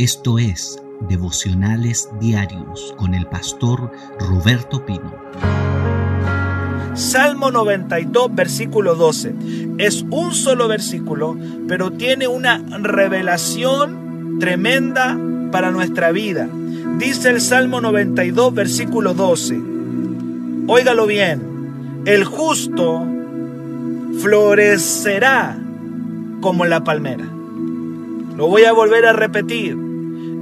Esto es Devocionales Diarios con el pastor Roberto Pino. Salmo 92, versículo 12. Es un solo versículo, pero tiene una revelación tremenda para nuestra vida. Dice el Salmo 92, versículo 12. Óigalo bien. El justo florecerá como la palmera. Lo voy a volver a repetir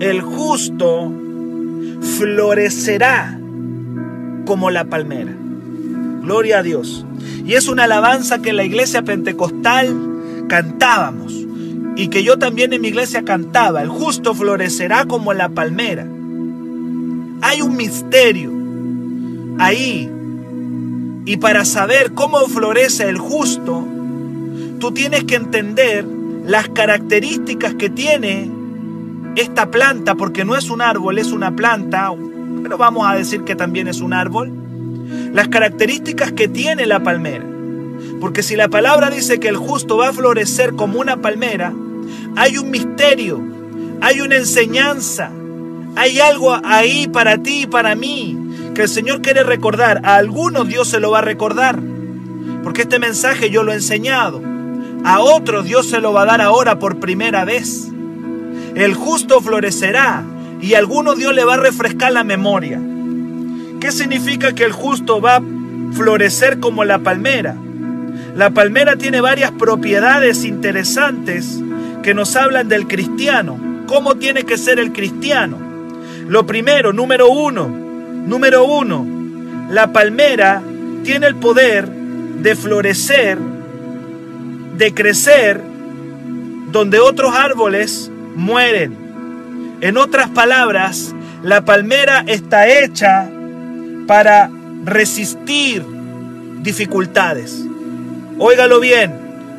el justo florecerá como la palmera. Gloria a Dios. Y es una alabanza que en la iglesia pentecostal cantábamos y que yo también en mi iglesia cantaba. El justo florecerá como la palmera. Hay un misterio ahí. Y para saber cómo florece el justo, tú tienes que entender las características que tiene esta planta, porque no es un árbol, es una planta, pero vamos a decir que también es un árbol, las características que tiene la palmera. Porque si la palabra dice que el justo va a florecer como una palmera, hay un misterio, hay una enseñanza, hay algo ahí para ti y para mí que el Señor quiere recordar. A algunos Dios se lo va a recordar, porque este mensaje yo lo he enseñado. A otros Dios se lo va a dar ahora por primera vez. El justo florecerá y alguno Dios le va a refrescar la memoria. ¿Qué significa que el justo va a florecer como la palmera? La palmera tiene varias propiedades interesantes que nos hablan del cristiano. ¿Cómo tiene que ser el cristiano? Lo primero, número uno, número uno, la palmera tiene el poder de florecer, de crecer, donde otros árboles mueren. En otras palabras, la palmera está hecha para resistir dificultades. Óigalo bien,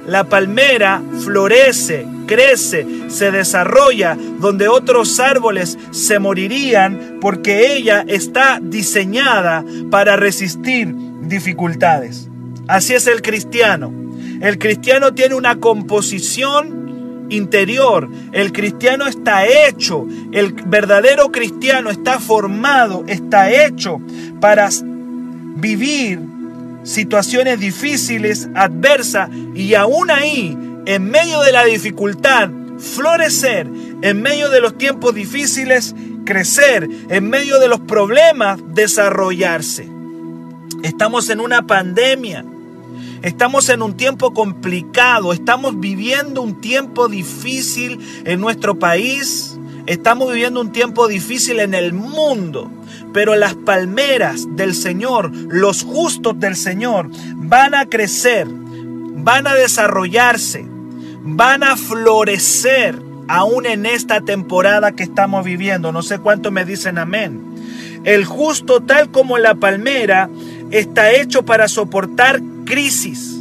la palmera florece, crece, se desarrolla donde otros árboles se morirían porque ella está diseñada para resistir dificultades. Así es el cristiano. El cristiano tiene una composición interior. El cristiano está hecho, el verdadero cristiano está formado, está hecho para vivir situaciones difíciles, adversas y aún ahí, en medio de la dificultad, florecer, en medio de los tiempos difíciles, crecer, en medio de los problemas, desarrollarse. Estamos en una pandemia Estamos en un tiempo complicado, estamos viviendo un tiempo difícil en nuestro país, estamos viviendo un tiempo difícil en el mundo. Pero las palmeras del Señor, los justos del Señor, van a crecer, van a desarrollarse, van a florecer aún en esta temporada que estamos viviendo. No sé cuánto me dicen amén. El justo, tal como la palmera, está hecho para soportar crisis.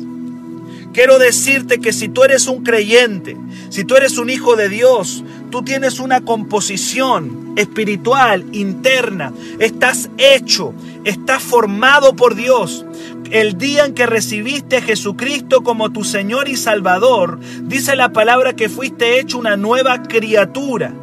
Quiero decirte que si tú eres un creyente, si tú eres un hijo de Dios, tú tienes una composición espiritual interna, estás hecho, estás formado por Dios. El día en que recibiste a Jesucristo como tu Señor y Salvador, dice la palabra que fuiste hecho una nueva criatura.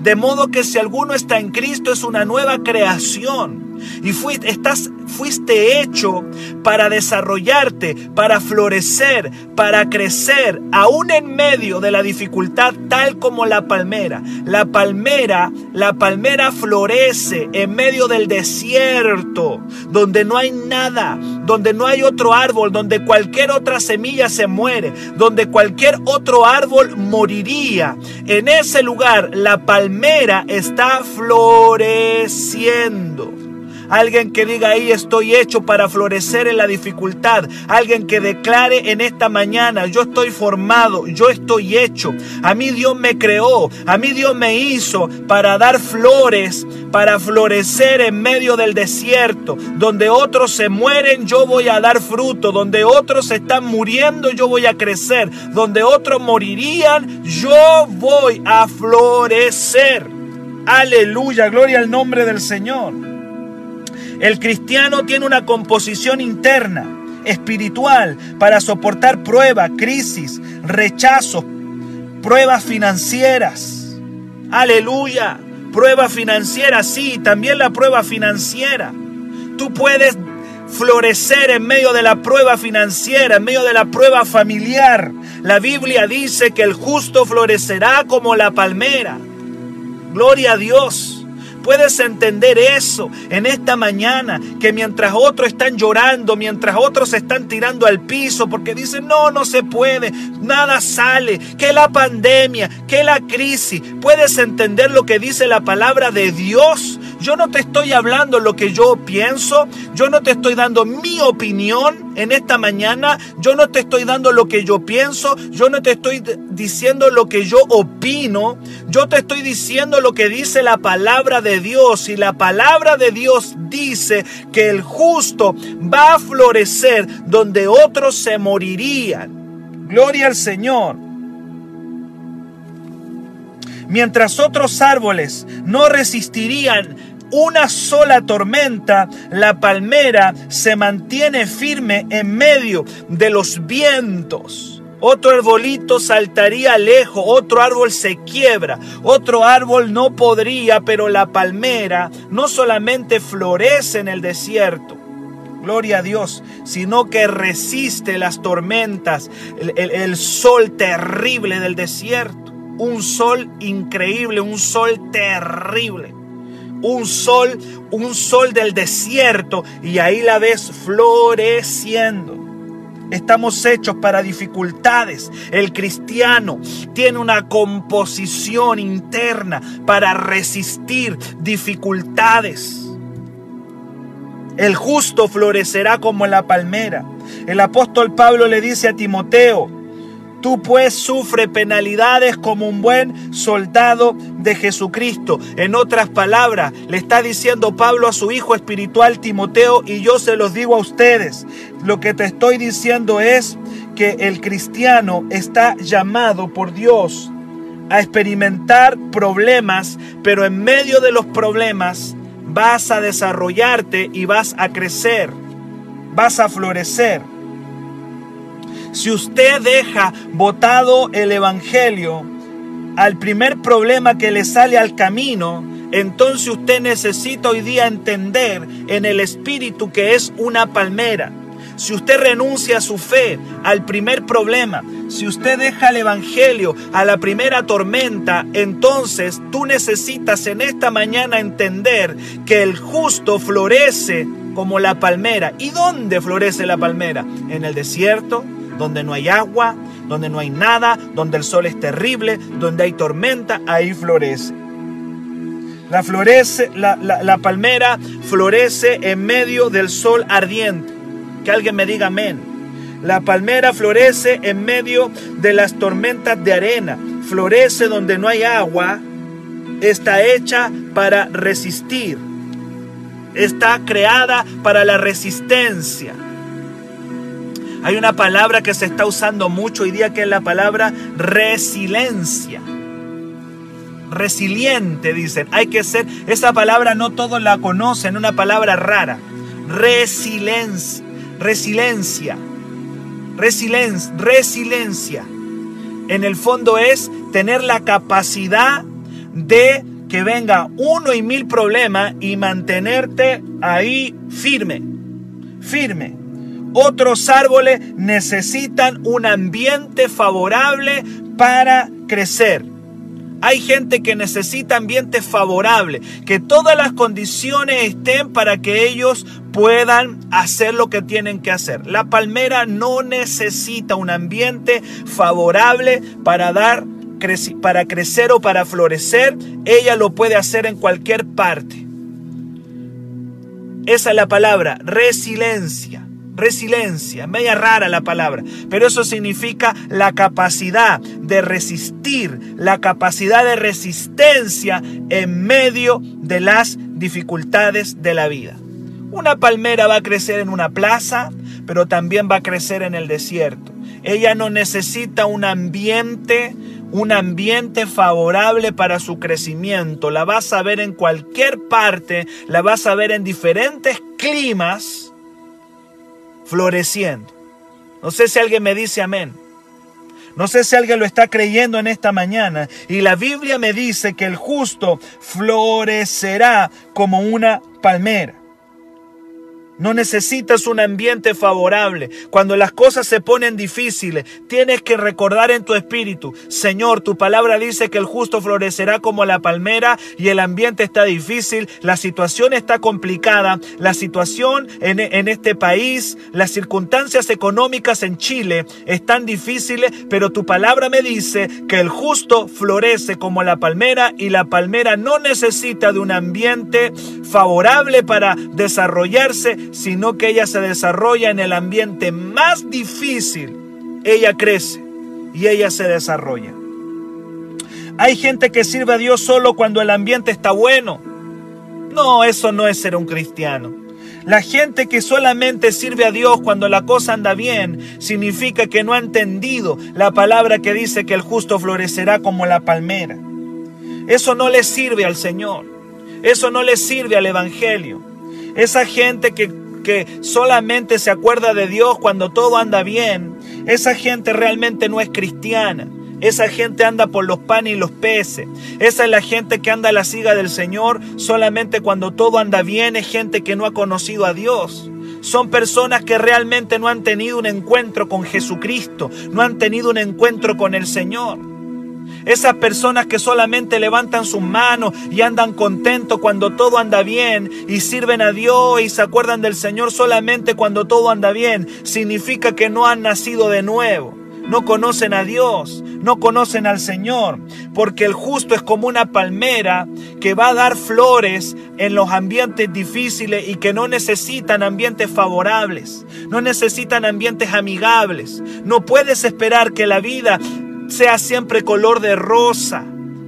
De modo que si alguno está en Cristo es una nueva creación. Y fuiste, estás, fuiste hecho para desarrollarte, para florecer, para crecer, aún en medio de la dificultad, tal como la palmera. La palmera, la palmera florece en medio del desierto, donde no hay nada, donde no hay otro árbol, donde cualquier otra semilla se muere, donde cualquier otro árbol moriría. En ese lugar, la palmera está floreciendo. Alguien que diga ahí estoy hecho para florecer en la dificultad. Alguien que declare en esta mañana yo estoy formado, yo estoy hecho. A mí Dios me creó, a mí Dios me hizo para dar flores, para florecer en medio del desierto. Donde otros se mueren, yo voy a dar fruto. Donde otros están muriendo, yo voy a crecer. Donde otros morirían, yo voy a florecer. Aleluya, gloria al nombre del Señor. El cristiano tiene una composición interna, espiritual, para soportar pruebas, crisis, rechazos, pruebas financieras. Aleluya. Prueba financiera, sí, también la prueba financiera. Tú puedes florecer en medio de la prueba financiera, en medio de la prueba familiar. La Biblia dice que el justo florecerá como la palmera. Gloria a Dios. Puedes entender eso en esta mañana, que mientras otros están llorando, mientras otros se están tirando al piso porque dicen, no, no se puede, nada sale, que la pandemia, que la crisis, puedes entender lo que dice la palabra de Dios. Yo no te estoy hablando lo que yo pienso, yo no te estoy dando mi opinión en esta mañana, yo no te estoy dando lo que yo pienso, yo no te estoy diciendo lo que yo opino, yo te estoy diciendo lo que dice la palabra de Dios y la palabra de Dios dice que el justo va a florecer donde otros se morirían. Gloria al Señor. Mientras otros árboles no resistirían una sola tormenta, la palmera se mantiene firme en medio de los vientos. Otro arbolito saltaría lejos, otro árbol se quiebra, otro árbol no podría, pero la palmera no solamente florece en el desierto, gloria a Dios, sino que resiste las tormentas, el, el, sol terrible del desierto, un sol increíble, un sol terrible un sol, un sol del desierto y ahí la ves floreciendo. Estamos hechos para dificultades. El cristiano tiene una composición interna para resistir dificultades. El justo florecerá como la palmera. El apóstol Pablo le dice a Timoteo, Tú pues sufre penalidades como un buen soldado de Jesucristo. En otras palabras, le está diciendo Pablo a su hijo espiritual Timoteo y yo se los digo a ustedes. Lo que te estoy diciendo es que el cristiano está llamado por Dios a experimentar problemas, pero en medio de los problemas vas a desarrollarte y vas a crecer, vas a florecer. Si usted deja botado el Evangelio al primer problema que le sale al camino, entonces usted necesita hoy día entender en el Espíritu que es una palmera. Si usted renuncia a su fe al primer problema, si usted deja el Evangelio a la primera tormenta, entonces tú necesitas en esta mañana entender que el justo florece como la palmera. ¿Y dónde florece la palmera? ¿En el desierto? Donde no hay agua, donde no hay nada, donde el sol es terrible, donde hay tormenta, ahí florece. La, florece, la, palmera florece en medio del sol ardiente. Que alguien me diga amén. La palmera florece en medio de las tormentas de arena. Florece donde no hay agua. Está hecha para resistir. Está creada para la resistencia. Hay una palabra que se está usando mucho hoy día que es la palabra resiliencia. Resiliente, dicen. Hay que ser, esa palabra no todos la conocen, una palabra rara. Resiliencia. Resiliencia. Resiliencia. Resiliencia. En el fondo es tener la capacidad de que venga uno y mil problemas y mantenerte ahí firme. Firme. Otros árboles necesitan un ambiente favorable para crecer. Hay gente que necesita ambiente favorable, que todas las condiciones estén para que ellos puedan hacer lo que tienen que hacer. La palmera no necesita un ambiente favorable para dar para crecer o para florecer, ella lo puede hacer en cualquier parte. Esa es la palabra, resiliencia resiliencia, media rara la palabra, pero eso significa la capacidad de resistir, la capacidad de resistencia en medio de las dificultades de la vida. Una palmera va a crecer en una plaza, pero también va a crecer en el desierto. Ella no necesita un ambiente, un ambiente favorable para su crecimiento. La vas a ver en cualquier parte, la vas a ver en diferentes climas floreciendo. No sé si alguien me dice amén. No sé si alguien lo está creyendo en esta mañana. Y la Biblia me dice que el justo florecerá como una palmera. No necesitas un ambiente favorable. Cuando las cosas se ponen difíciles, tienes que recordar en tu espíritu, Señor, tu palabra dice que el justo florecerá como la palmera y el ambiente está difícil, la situación está complicada, la situación en, en este país, las circunstancias económicas en Chile están difíciles, pero tu palabra me dice que el justo florece como la palmera y la palmera no necesita de un ambiente favorable para desarrollarse, sino que ella se desarrolla en el ambiente más difícil. Ella crece y ella se desarrolla. Hay gente que sirve a Dios solo cuando el ambiente está bueno. No, eso no es ser un cristiano. La gente que solamente sirve a Dios cuando la cosa anda bien, significa que no ha entendido la palabra que dice que el justo florecerá como la palmera. Eso no le sirve al Señor. Eso no le sirve al Evangelio. Esa gente que que solamente se acuerda de Dios cuando todo anda bien, esa gente realmente no es cristiana. Esa gente anda por los panes y los peces. Esa es la gente que anda a la siga del Señor solamente cuando todo anda bien. Es gente que no ha conocido a Dios. Son personas que realmente no han tenido un encuentro con Jesucristo. No han tenido un encuentro con el Señor. Esas personas que solamente levantan sus manos y andan contentos cuando todo anda bien y sirven a Dios y se acuerdan del Señor solamente cuando todo anda bien, significa que no han nacido de nuevo. No conocen a Dios, no conocen al Señor, porque el justo es como una palmera que va a dar flores en los ambientes difíciles y que no necesitan ambientes favorables, no necesitan ambientes amigables. No puedes esperar que la vida sea siempre color de rosa.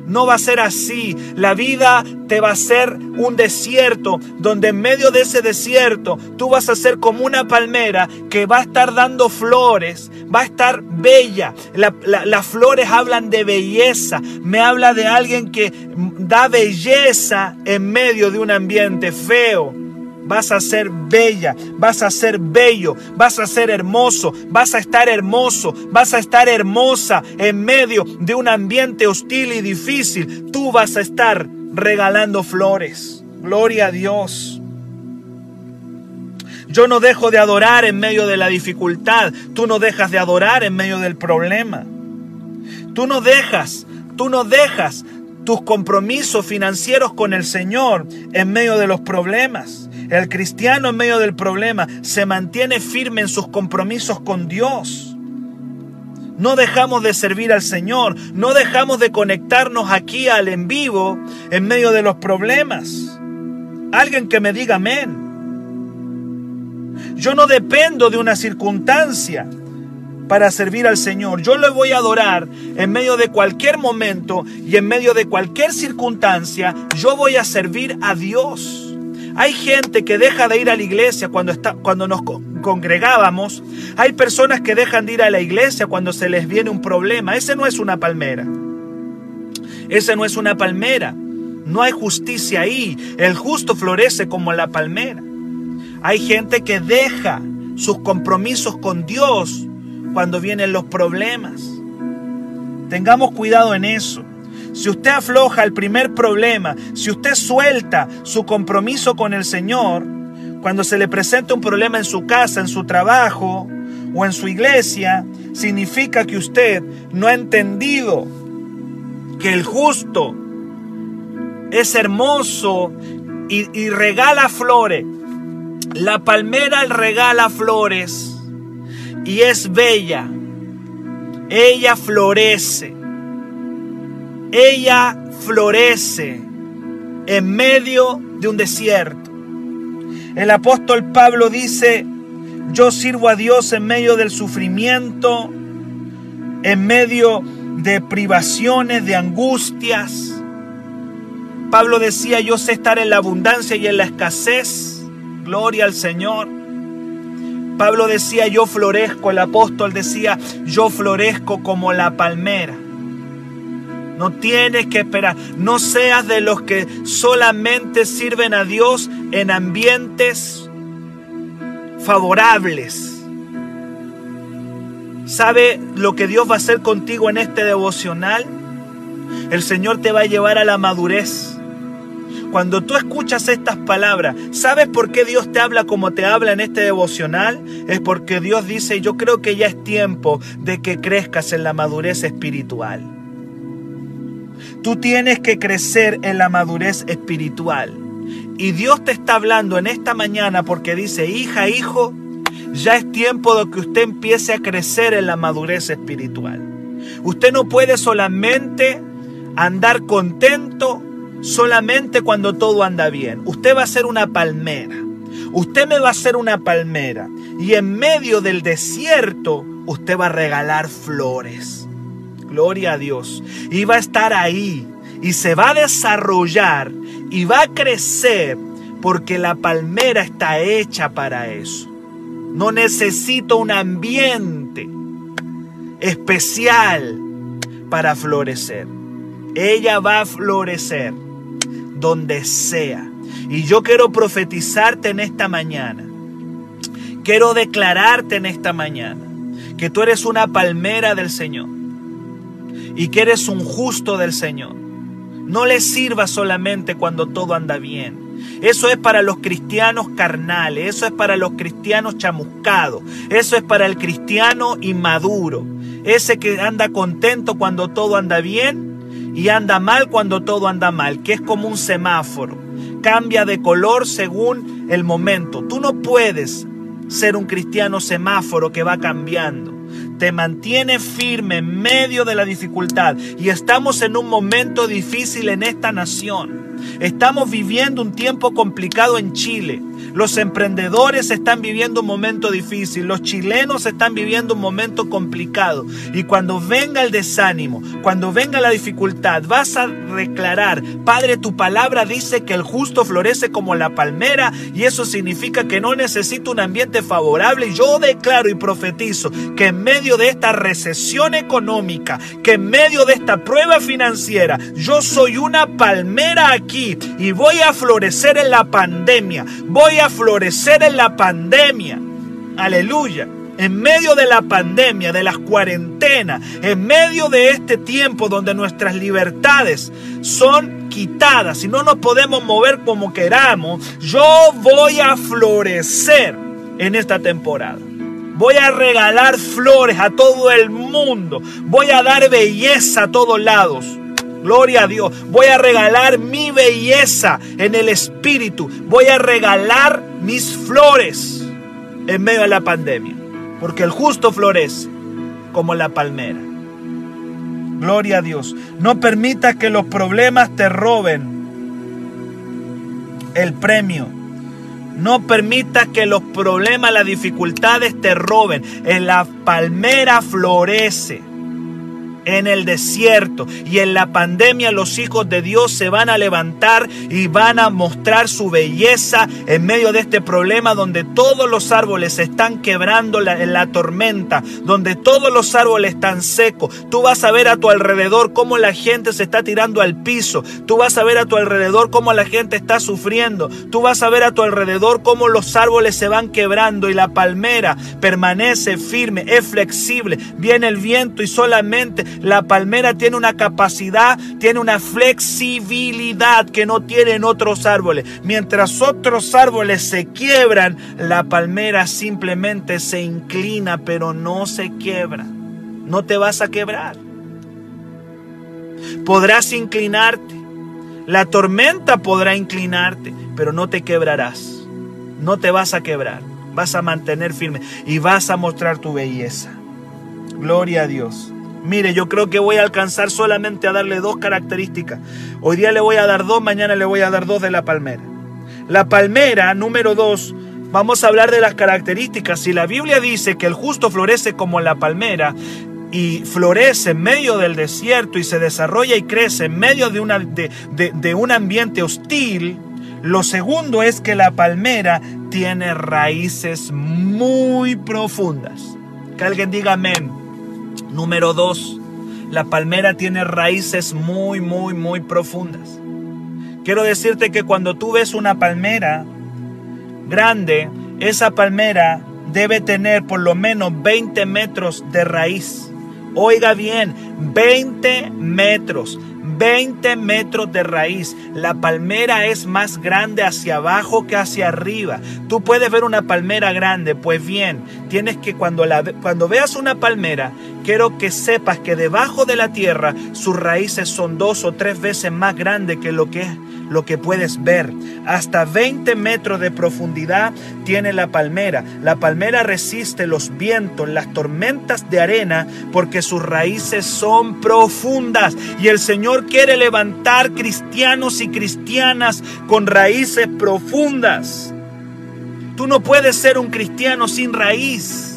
No va a ser así. La vida te va a ser un desierto, donde en medio de ese desierto tú vas a ser como una palmera que va a estar dando flores, va a estar bella. las flores hablan de belleza. Me habla de alguien que da belleza en medio de un ambiente feo vas a ser bella, vas a ser bello, vas a ser hermoso, vas a estar hermoso, vas a estar hermosa en medio de un ambiente hostil y difícil. Tú vas a estar regalando flores. Gloria a Dios. Yo no dejo de adorar en medio de la dificultad. Tú no dejas de adorar en medio del problema. Tú no dejas, tú no dejas tus compromisos financieros con el Señor en medio de los problemas. El cristiano en medio del problema se mantiene firme en sus compromisos con Dios. No dejamos de servir al Señor, no dejamos de conectarnos aquí al en vivo en medio de los problemas. Alguien que me diga amén. Yo no dependo de una circunstancia para servir al Señor. Yo le voy a adorar en medio de cualquier momento y en medio de cualquier circunstancia. Yo voy a servir a Dios. Hay gente que deja de ir a la iglesia cuando, está, cuando nos congregábamos. Hay personas que dejan de ir a la iglesia cuando se les viene un problema. Ese no es una palmera. Ese no es una palmera. No hay justicia ahí. El justo florece como la palmera. Hay gente que deja sus compromisos con Dios cuando vienen los problemas. Tengamos cuidado en eso. Si usted afloja el primer problema, si usted suelta su compromiso con el Señor, cuando se le presenta un problema en su casa, en su trabajo o en su iglesia, significa que usted no ha entendido que el justo es hermoso y, regala flores. La palmera regala flores y es bella. Ella florece ella florece en medio de un desierto. El apóstol Pablo dice, yo sirvo a Dios en medio del sufrimiento, en medio de privaciones, de angustias. Pablo decía, yo sé estar en la abundancia y en la escasez. Gloria al Señor. Pablo decía, yo florezco. El apóstol decía, yo florezco como la palmera. No tienes que esperar. No seas de los que solamente sirven a Dios en ambientes favorables. ¿Sabe lo que Dios va a hacer contigo en este devocional? El Señor te va a llevar a la madurez. Cuando tú escuchas estas palabras, ¿sabes por qué Dios te habla como te habla en este devocional? Es porque Dios dice, yo creo que ya es tiempo de que crezcas en la madurez espiritual. Tú tienes que crecer en la madurez espiritual. Y Dios te está hablando en esta mañana porque dice, hija, hijo, ya es tiempo de que usted empiece a crecer en la madurez espiritual. Usted no puede solamente andar contento solamente cuando todo anda bien. Usted va a ser una palmera. Usted me va a ser una palmera. Y en medio del desierto, usted va a regalar flores. Gloria a Dios. Y va a estar ahí. Y se va a desarrollar. Y va a crecer. Porque la palmera está hecha para eso. No necesito un ambiente especial para florecer. Ella va a florecer donde sea. Y yo quiero profetizarte en esta mañana. Quiero declararte en esta mañana que tú eres una palmera del Señor y que eres un justo del Señor. No le sirva solamente cuando todo anda bien. Eso es para los cristianos carnales, eso es para los cristianos chamuscados, eso es para el cristiano inmaduro, ese que anda contento cuando todo anda bien y anda mal cuando todo anda mal, que es como un semáforo. Cambia de color según el momento. Tú no puedes ser un cristiano semáforo que va cambiando. Te mantiene firme en medio de la dificultad. Y estamos en un momento difícil en esta nación. Estamos viviendo un tiempo complicado en Chile. Los emprendedores están viviendo un momento difícil, los chilenos están viviendo un momento complicado. Y cuando venga el desánimo, cuando venga la dificultad, vas a declarar, Padre, tu palabra dice que el justo florece como la palmera y eso significa que no necesito un ambiente favorable. Yo declaro y profetizo que en medio de esta recesión económica, que en medio de esta prueba financiera, yo soy una palmera aquí y voy a florecer en la pandemia. Voy florecer en la pandemia. Aleluya. En medio de la pandemia, de las cuarentenas, en medio de este tiempo donde nuestras libertades son quitadas y no nos podemos mover como queramos, yo voy a florecer en esta temporada. Voy a regalar flores a todo el mundo. Voy a dar belleza a todos lados. Gloria a Dios. Voy a regalar mi belleza en el Espíritu. Voy a regalar mis flores en medio de la pandemia. Porque el justo florece como la palmera. Gloria a Dios. No permita que los problemas te roben el premio. No permita que los problemas, las dificultades te roben. En la palmera florece en el desierto y en la pandemia los hijos de Dios se van a levantar y van a mostrar su belleza en medio de este problema donde todos los árboles se están quebrando en la tormenta, donde todos los árboles están secos. Tú vas a ver a tu alrededor cómo la gente se está tirando al piso. Tú vas a ver a tu alrededor cómo la gente está sufriendo. Tú vas a ver a tu alrededor cómo los árboles se van quebrando y la palmera permanece firme, es flexible. Viene el viento y solamente la palmera tiene una capacidad, tiene una flexibilidad que no tienen otros árboles. Mientras otros árboles se quiebran, la palmera simplemente se inclina, pero no se quiebra. No te vas a quebrar. Podrás inclinarte. La tormenta podrá inclinarte, pero no te quebrarás. No te vas a quebrar. Vas a mantener firme y vas a mostrar tu belleza. Gloria a Dios. Mire, yo creo que voy a alcanzar solamente a darle dos características. Hoy día le voy a dar dos, mañana le voy a dar dos de la palmera. La palmera, número dos, vamos a hablar de las características. Si la Biblia dice que el justo florece como la palmera y florece en medio del desierto y se desarrolla y crece en medio de, un ambiente hostil, lo segundo es que la palmera tiene raíces muy profundas. Que alguien diga amén. Número dos, la palmera tiene raíces muy, muy, muy profundas. Quiero decirte que cuando tú ves una palmera grande, esa palmera debe tener por lo menos 20 metros de raíz. Oiga bien, 20 metros. 20 metros de raíz. La palmera es más grande hacia abajo que hacia arriba. Tú puedes ver una palmera grande, pues bien, tienes que cuando, la, cuando veas una palmera, quiero que sepas que debajo de la tierra sus raíces son dos o tres veces más grandes que lo que es lo que puedes ver. Hasta 20 metros de profundidad tiene la palmera. La palmera resiste los vientos, las tormentas de arena, porque sus raíces son profundas. Y el Señor quiere levantar cristianos y cristianas con raíces profundas. Tú no puedes ser un cristiano sin raíz.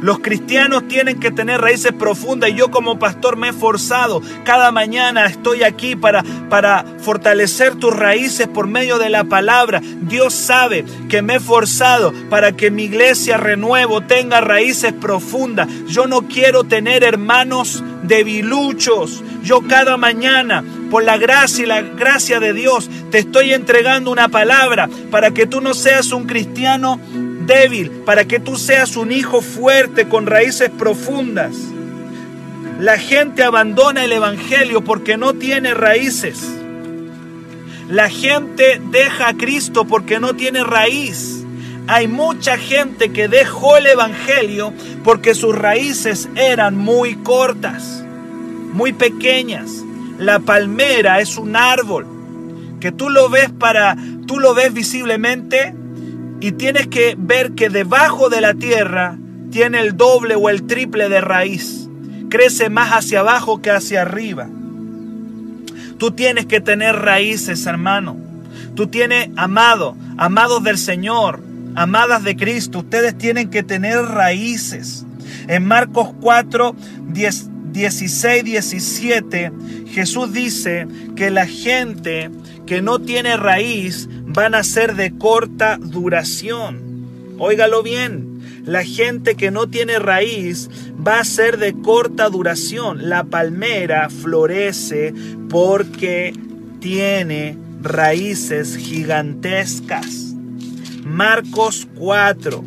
Los cristianos tienen que tener raíces profundas y yo como pastor me he forzado. Cada mañana estoy aquí para, para fortalecer tus raíces por medio de la palabra. Dios sabe que me he forzado para que mi iglesia renuevo tenga raíces profundas. Yo no quiero tener hermanos debiluchos. Yo cada mañana, por la gracia y la gracia de Dios, te estoy entregando una palabra para que tú no seas un cristiano débil, para que tú seas un hijo fuerte con raíces profundas. La gente abandona el Evangelio porque no tiene raíces. La gente deja a Cristo porque no tiene raíz. Hay mucha gente que dejó el Evangelio porque sus raíces eran muy cortas, muy pequeñas. La palmera es un árbol que tú lo ves para, tú lo ves visiblemente, y tienes que ver que debajo de la tierra tiene el doble o el triple de raíz. Crece más hacia abajo que hacia arriba. Tú tienes que tener raíces, hermano. Tú tienes, amado, amados del Señor, amadas de Cristo, ustedes tienen que tener raíces. En Marcos 4, 16, 17, Jesús dice que la gente que no tiene raíz van a ser de corta duración. Óigalo bien, la gente que no tiene raíz va a ser de corta duración. La palmera florece porque tiene raíces gigantescas. Marcos 4.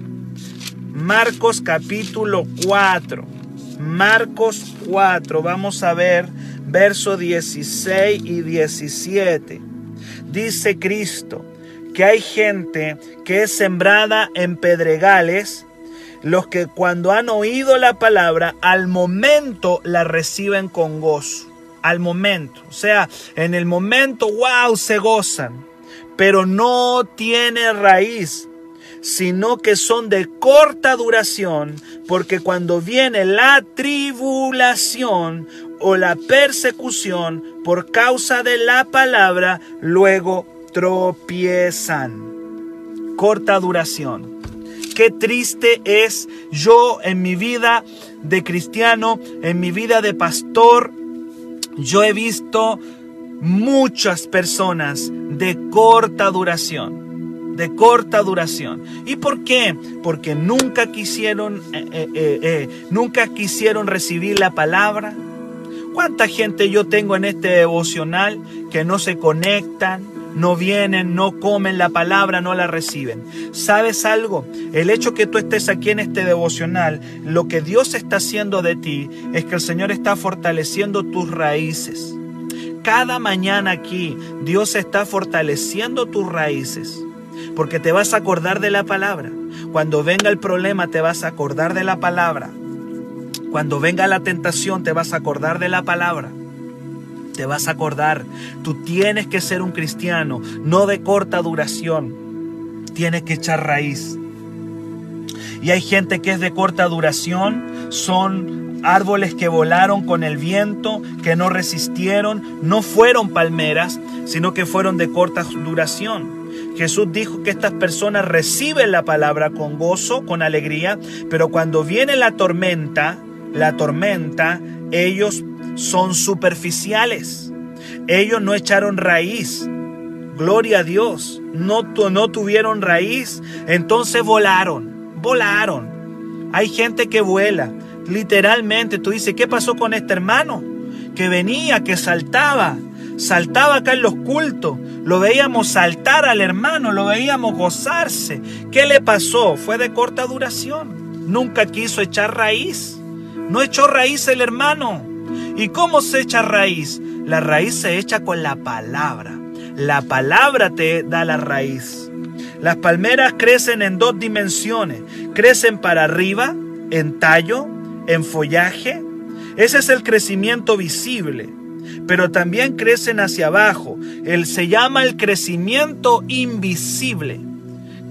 Marcos capítulo 4. Marcos 4. Vamos a ver verso 16 y 17. Dice Cristo, que hay gente que es sembrada en pedregales, los que cuando han oído la palabra, al momento la reciben con gozo. Al momento. O sea, en el momento, wow, se gozan. Pero no tiene raíz, sino que son de corta duración, porque cuando viene la tribulación o la persecución por causa de la palabra, luego tropiezan. Corta duración. Qué triste es yo en mi vida de cristiano, en mi vida de pastor. Yo he visto muchas personas de corta duración de corta duración. ¿Y por qué? Porque nunca quisieron, eh, eh, eh, nunca quisieron recibir la palabra. ¿Cuánta gente yo tengo en este devocional que no se conectan, no vienen, no comen la palabra, no la reciben. ¿Sabes algo? El hecho que tú estés aquí en este devocional, lo que Dios está haciendo de ti es que el Señor está fortaleciendo tus raíces. Cada mañana aquí Dios está fortaleciendo tus raíces. Porque te vas a acordar de la palabra. Cuando venga el problema te vas a acordar de la palabra. Cuando venga la tentación te vas a acordar de la palabra te vas a acordar. Tú tienes que ser un cristiano, no de corta duración. Tienes que echar raíz. Y hay gente que es de corta duración, son árboles que volaron con el viento, que no resistieron, no fueron palmeras, sino que fueron de corta duración. Jesús dijo que estas personas reciben la palabra con gozo, con alegría, pero cuando viene la tormenta, la tormenta, ellos son superficiales. Ellos no echaron raíz. Gloria a Dios. No, no tuvieron raíz. Entonces volaron. Volaron. Hay gente que vuela. Literalmente tú dices, ¿qué pasó con este hermano? Que venía, que saltaba. saltaba acá en los cultos, lo veíamos saltar al hermano, lo veíamos gozarse. ¿Qué le pasó? Fue de corta duración. Nunca quiso echar raíz. No echó raíz el hermano. ¿Y cómo se echa raíz? La raíz se echa con la palabra. La palabra te da la raíz. Las palmeras crecen en dos dimensiones. Crecen para arriba, en tallo, en follaje. Ese es el crecimiento visible. Pero también crecen hacia abajo. Él se llama el crecimiento invisible.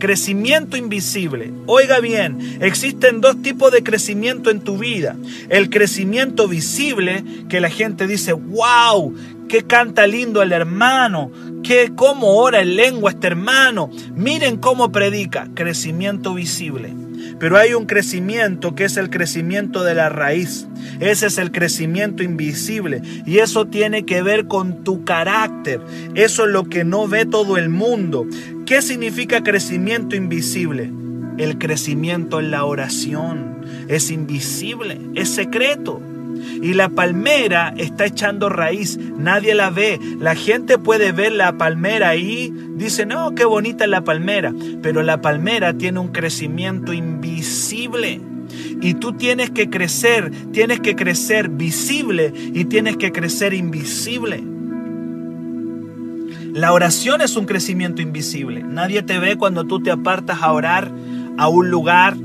Crecimiento invisible. Oiga bien, existen dos tipos de crecimiento en tu vida. El crecimiento visible, que la gente dice, wow, qué canta lindo el hermano, qué cómo ora en lengua este hermano. Miren cómo predica. Crecimiento visible. Pero hay un crecimiento que es el crecimiento de la raíz. Ese es el crecimiento invisible. Y eso tiene que ver con tu carácter. Eso es lo que no ve todo el mundo. ¿Qué significa crecimiento invisible? El crecimiento en la oración. Es invisible, es secreto. Y la palmera está echando raíz, nadie la ve. La gente puede ver la palmera ahí, dice, no, qué bonita la palmera, pero la palmera tiene un crecimiento invisible. Y tú tienes que crecer, tienes que crecer visible y tienes que crecer invisible. La oración es un crecimiento invisible. Nadie te ve cuando tú te apartas a orar a un lugar,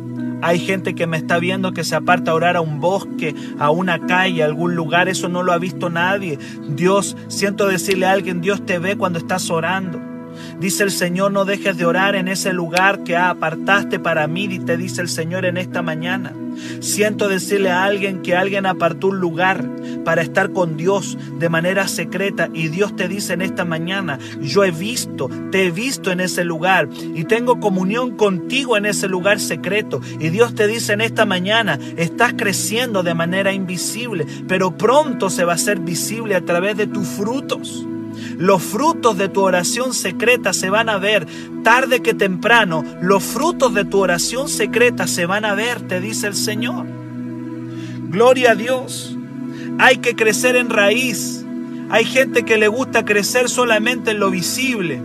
hay gente que me está viendo que se aparta a orar a un bosque, a una calle, a algún lugar. Eso no lo ha visto nadie. Dios, siento decirle a alguien, Dios te ve cuando estás orando. Dice el Señor, no dejes de orar en ese lugar que apartaste para mí, y te dice el Señor en esta mañana. Siento decirle a alguien que alguien apartó un lugar para estar con Dios de manera secreta y Dios te dice en esta mañana, yo he visto, te he visto en ese lugar y tengo comunión contigo en ese lugar secreto. Y Dios te dice en esta mañana, estás creciendo de manera invisible, pero pronto se va a hacer visible a través de tus frutos. Los frutos de tu oración secreta se van a ver tarde que temprano. Los frutos de tu oración secreta se van a ver, te dice el Señor. Gloria a Dios. Hay que crecer en raíz. Hay gente que le gusta crecer solamente en lo visible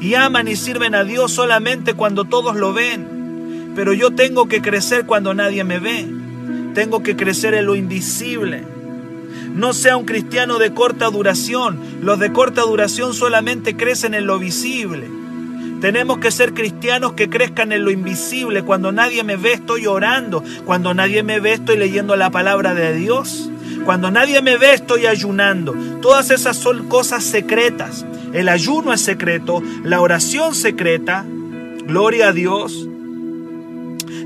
y aman y sirven a Dios solamente cuando todos lo ven. Pero yo tengo que crecer cuando nadie me ve. Tengo que crecer en lo invisible. No sea un cristiano de corta duración. Los de corta duración solamente crecen en lo visible. Tenemos que ser cristianos que crezcan en lo invisible. Cuando nadie me ve estoy orando. Cuando nadie me ve estoy leyendo la palabra de Dios. Cuando nadie me ve estoy ayunando. Todas esas son cosas secretas. El ayuno es secreto, la oración secreta. Gloria a Dios.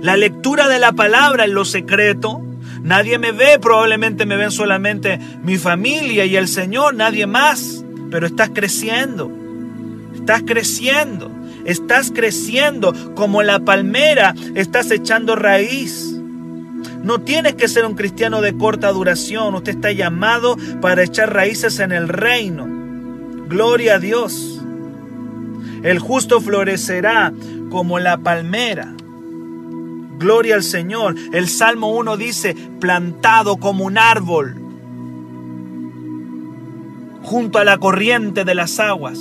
La lectura de la palabra en lo secreto. Nadie me ve, probablemente me ven solamente mi familia y el Señor, nadie más. Pero estás creciendo, estás creciendo, estás creciendo como la palmera, estás echando raíz. No tienes que ser un cristiano de corta duración, usted está llamado para echar raíces en el reino. Gloria a Dios. El justo florecerá como la palmera. Gloria al Señor. El Salmo 1 dice, plantado como un árbol junto a la corriente de las aguas.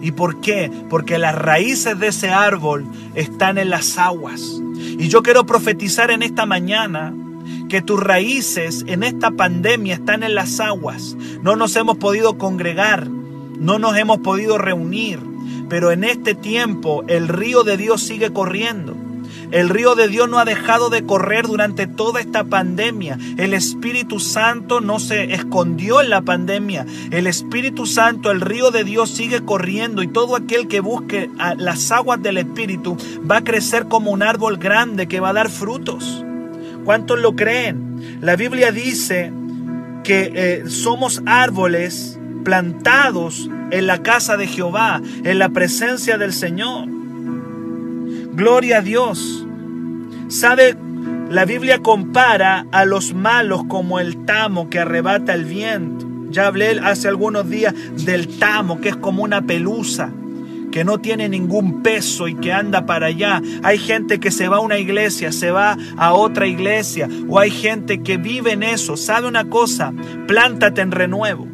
¿Y por qué? Porque las raíces de ese árbol están en las aguas. Y yo quiero profetizar en esta mañana que tus raíces en esta pandemia están en las aguas. No nos hemos podido congregar, no nos hemos podido reunir, pero en este tiempo el río de Dios sigue corriendo. El río de Dios no ha dejado de correr durante toda esta pandemia. El Espíritu Santo no se escondió en la pandemia. El Espíritu Santo, el río de Dios sigue corriendo y todo aquel que busque las aguas del Espíritu va a crecer como un árbol grande que va a dar frutos. ¿Cuántos lo creen? La Biblia dice que eh, somos árboles plantados en la casa de Jehová, en la presencia del Señor. Gloria a Dios. ¿Sabe? La Biblia compara a los malos como el tamo que arrebata el viento. Ya hablé hace algunos días del tamo, que es como una pelusa, que no tiene ningún peso y que anda para allá. Hay gente que se va a una iglesia, se va a otra iglesia, o hay gente que vive en eso. ¿Sabe una cosa? Plántate en renuevo.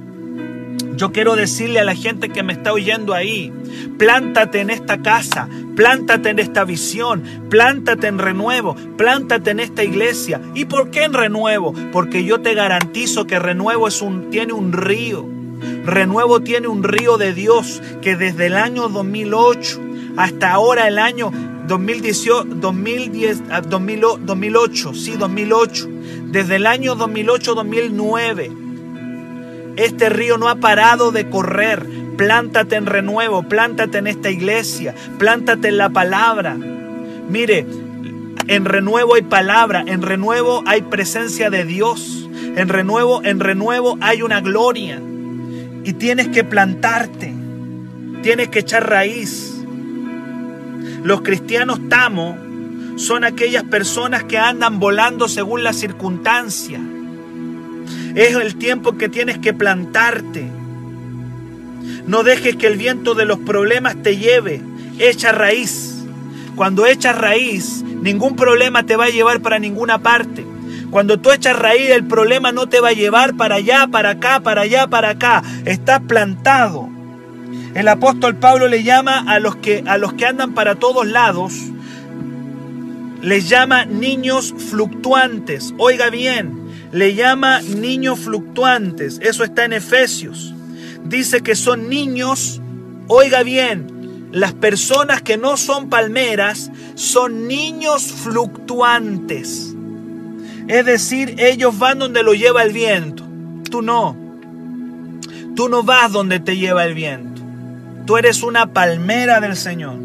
Yo quiero decirle a la gente que me está oyendo ahí, plántate en esta casa, plántate en esta visión, plántate en renuevo, plántate en esta iglesia. ¿Y por qué en renuevo? Porque yo te garantizo que renuevo un, tiene un río. Renuevo tiene un río de Dios que desde el año 2008 hasta ahora el año 2018, 2010, 2008, sí, 2008, desde el año 2008-2009 este río no ha parado de correr. Plántate en renuevo, plántate en esta iglesia, plántate en la palabra. Mire, en renuevo hay palabra, en renuevo hay presencia de Dios, en renuevo, en renuevo hay una gloria. Y tienes que plantarte, tienes que echar raíz. Los cristianos tamo son aquellas personas que andan volando según la circunstancia es el tiempo que tienes que plantarte. No dejes que el viento de los problemas te lleve. Echa raíz. Cuando echas raíz, ningún problema te va a llevar para ninguna parte. Cuando tú echas raíz, el problema no te va a llevar para allá, para acá, para allá, para acá. Estás plantado. El apóstol Pablo le llama a los que, a los que andan para todos lados, les llama niños fluctuantes. Oiga bien, le llama niños fluctuantes. Eso está en Efesios. Dice que son niños, oiga bien, las personas que no son palmeras son niños fluctuantes. Es decir, ellos van donde lo lleva el viento. Tú no. Tú no vas donde te lleva el viento. Tú eres una palmera del Señor.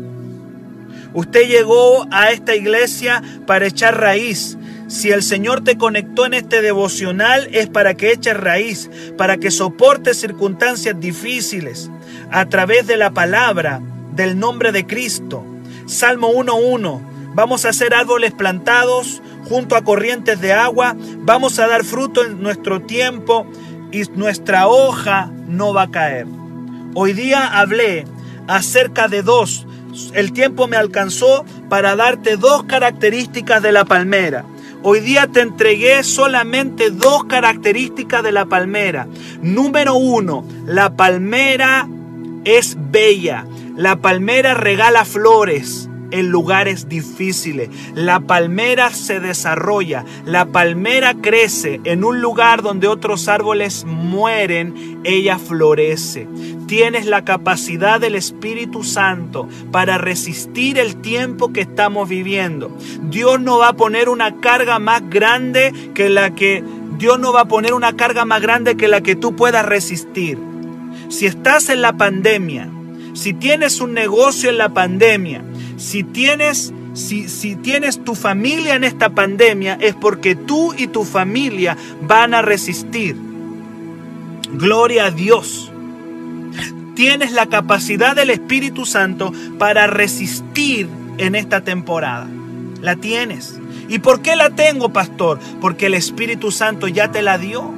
Usted llegó a esta iglesia para echar raíz, si el Señor te conectó en este devocional es para que eches raíz, para que soportes circunstancias difíciles a través de la palabra del nombre de Cristo. Salmo 1.1. Vamos a hacer árboles plantados junto a corrientes de agua. Vamos a dar fruto en nuestro tiempo y nuestra hoja no va a caer. Hoy día hablé acerca de dos. El tiempo me alcanzó para darte dos características de la palmera. Hoy día te entregué solamente dos características de la palmera. Número uno, la palmera es bella. La palmera regala flores en lugares difíciles. La palmera se desarrolla, la palmera crece en un lugar donde otros árboles mueren, ella florece. Tienes la capacidad del Espíritu Santo para resistir el tiempo que estamos viviendo. Dios no va a poner una carga más grande que la que Dios no va a poner una carga más grande que la que tú puedas resistir. Si estás en la pandemia, si tienes un negocio en la pandemia, si tienes, si, si tienes tu familia en esta pandemia, es porque tú y tu familia van a resistir. Gloria a Dios. Tienes la capacidad del Espíritu Santo para resistir en esta temporada. La tienes. ¿Y por qué la tengo, pastor? Porque el Espíritu Santo ya te la dio.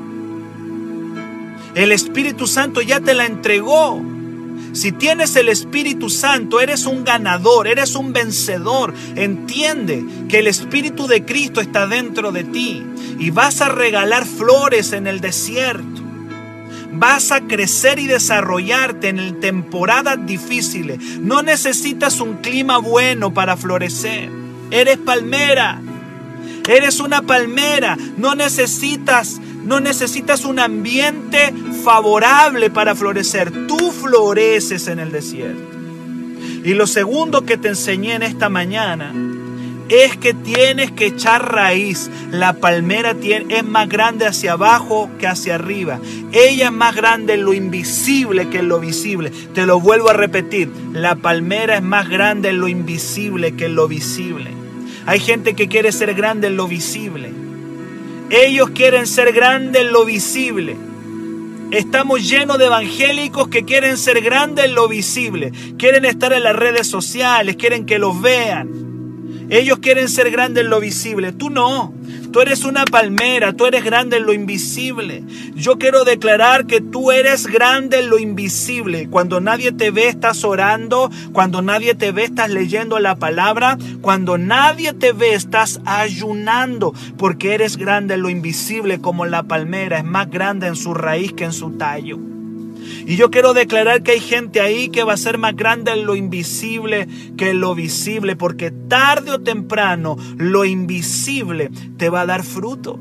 El Espíritu Santo ya te la entregó. Si tienes el Espíritu Santo, eres un ganador, eres un vencedor. Entiende que el Espíritu de Cristo está dentro de ti y vas a regalar flores en el desierto. Vas a crecer y desarrollarte en temporadas difíciles. No necesitas un clima bueno para florecer. Eres palmera. Eres una palmera. No necesitas no necesitas un ambiente favorable para florecer. Tú floreces en el desierto. Y lo segundo que te enseñé en esta mañana es que tienes que echar raíz. La palmera es más grande hacia abajo que hacia arriba. Ella es más grande en lo invisible que en lo visible. Te lo vuelvo a repetir. La palmera es más grande en lo invisible que en lo visible. Hay gente que quiere ser grande en lo visible. Ellos quieren ser grandes en lo visible. Estamos llenos de evangélicos que quieren ser grandes en lo visible. Quieren estar en las redes sociales, quieren que los vean. Ellos quieren ser grandes en lo visible, tú no. Tú eres una palmera, tú eres grande en lo invisible. Yo quiero declarar que tú eres grande en lo invisible. Cuando nadie te ve, estás orando. Cuando nadie te ve, estás leyendo la palabra. Cuando nadie te ve, estás ayunando. Porque eres grande en lo invisible como la palmera. Es más grande en su raíz que en su tallo. Y yo quiero declarar que hay gente ahí que va a ser más grande en lo invisible que en lo visible, porque tarde o temprano lo invisible te va a dar fruto.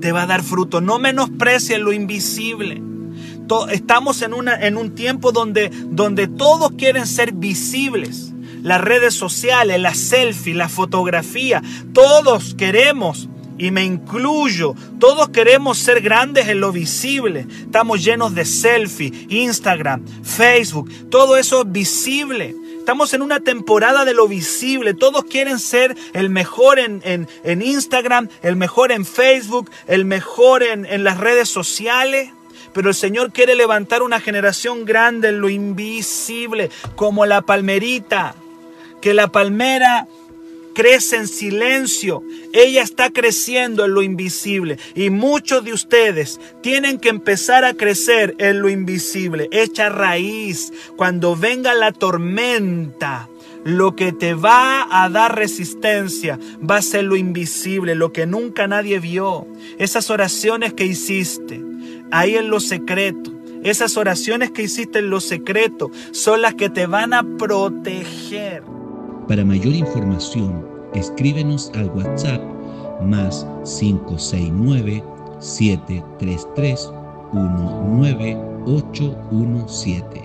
Te va a dar fruto. No menosprecies lo invisible. Estamos en, una, en un tiempo donde, donde todos quieren ser visibles. Las redes sociales, la selfie, la fotografía, todos queremos y me incluyo. Todos queremos ser grandes en lo visible. Estamos llenos de selfie, Instagram, Facebook. Todo eso es visible. Estamos en una temporada de lo visible. Todos quieren ser el mejor en, en, Instagram, el mejor en Facebook, el mejor en, en las redes sociales. Pero el Señor quiere levantar una generación grande en lo invisible, como la palmerita. Que la palmera crece en silencio. Ella está creciendo en lo invisible. Y muchos de ustedes tienen que empezar a crecer en lo invisible. Echa raíz. Cuando venga la tormenta, lo que te va a dar resistencia va a ser lo invisible, lo que nunca nadie vio. Esas oraciones que hiciste ahí en lo secreto. Esas oraciones que hiciste en lo secreto son las que te van a proteger. Para mayor información, escríbenos al WhatsApp más 569 733 19817.